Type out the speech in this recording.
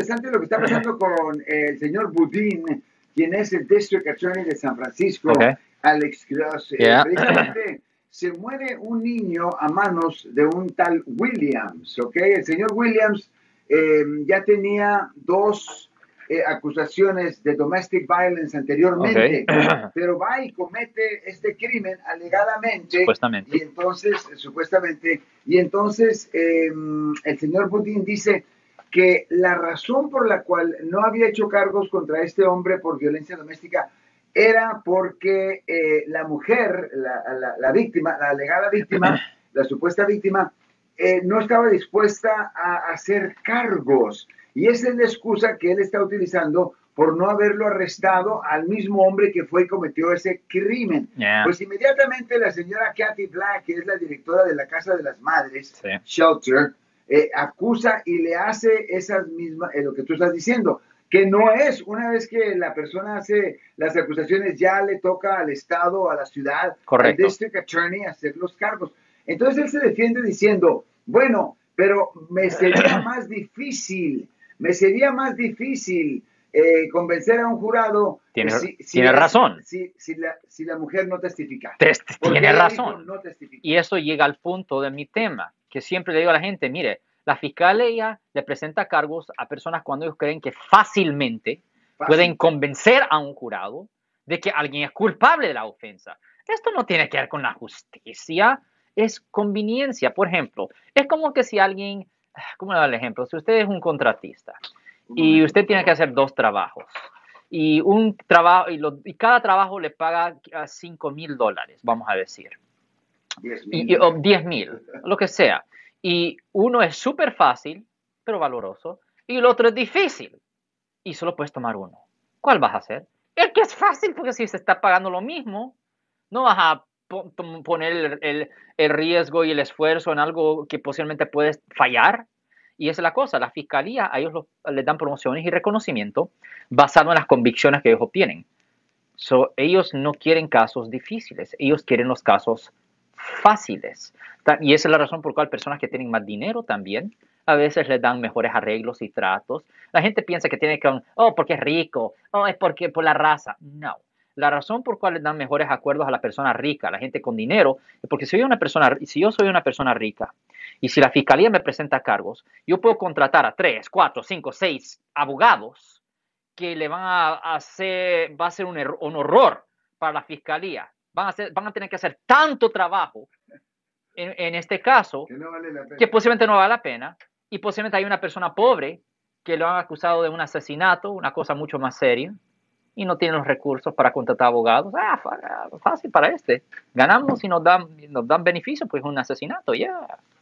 interesante lo que está pasando con el señor Budín, quien es el District Attorney de San Francisco, Okay. Alex Cross. Yeah. se muere un niño a manos de un tal Williams, ¿ok? El señor Williams eh, ya tenía dos eh, acusaciones de domestic violence anteriormente, Ok. pero va y comete este crimen alegadamente. Supuestamente. Y entonces, supuestamente, y entonces eh, el señor Putin dice que la razón por la cual no había hecho cargos contra este hombre por violencia doméstica era porque eh, la mujer, la, la- la víctima, la alegada víctima, la supuesta víctima, eh, no estaba dispuesta a hacer cargos. Y esa es la excusa que él está utilizando por no haberlo arrestado al mismo hombre que fue y cometió ese crimen. Yeah. Pues inmediatamente la señora Kathy Black, que es la directora de la Casa de las Madres, Sí. Shelter, eh, acusa y le hace esas mismas, eh, lo que tú estás diciendo, que no es, una vez que la persona hace las acusaciones, ya le toca al Estado, a la ciudad, Correcto. al District Attorney hacer los cargos. Entonces él se defiende diciendo, bueno, pero me sería más difícil, me sería más difícil eh, convencer a un jurado. Tiene- si- si tiene la- razón. Si, si la, si la mujer no testifica. Tiene razón. no. Y eso llega al punto de mi tema, que siempre le digo a la gente, mire, la fiscalía le presenta cargos a personas cuando ellos creen que fácilmente Fácil. pueden convencer a un jurado de que alguien es culpable de la ofensa. Esto no tiene que ver con la justicia, es conveniencia. Por ejemplo, es como que si alguien, ¿cómo le doy el ejemplo? Si usted es un contratista y usted tiene que hacer dos trabajos y un trabajo y, lo- y cada trabajo le paga 5 mil dólares, vamos a decir 10 mil, lo que sea. Y uno es súper fácil, pero valoroso, y el otro es difícil, y solo puedes tomar uno. ¿Cuál vas a hacer? El que es fácil, porque si se está pagando lo mismo, no vas a poner el, el- riesgo y el esfuerzo en algo que posiblemente puedes fallar. Y esa es la cosa, la fiscalía, a ellos los- les dan promociones y reconocimiento basado en las convicciones que ellos obtienen. So, ellos no quieren casos difíciles, ellos quieren los casos fáciles. Y esa es la razón por la cual personas que tienen más dinero también a veces les dan mejores arreglos y tratos. La gente piensa que tiene que, oh, porque es rico, oh, es porque por la raza. No. La razón por la cual les dan mejores acuerdos a la persona rica, a la gente con dinero, es porque si, una persona, si yo soy una persona rica y si la fiscalía me presenta cargos, yo puedo contratar a tres, cuatro, cinco, seis abogados que le van a hacer, va a ser un, un horror para la fiscalía. Van a, hacer- van a tener que hacer tanto trabajo en, en este caso Que no vale la pena. que posiblemente no vale la pena y posiblemente hay una persona pobre que lo han acusado de un asesinato, una cosa mucho más seria, y no tiene los recursos para contratar abogados. Ah, fa- fácil para este. Ganamos y nos dan, nos dan beneficio, pues es un asesinato, ya.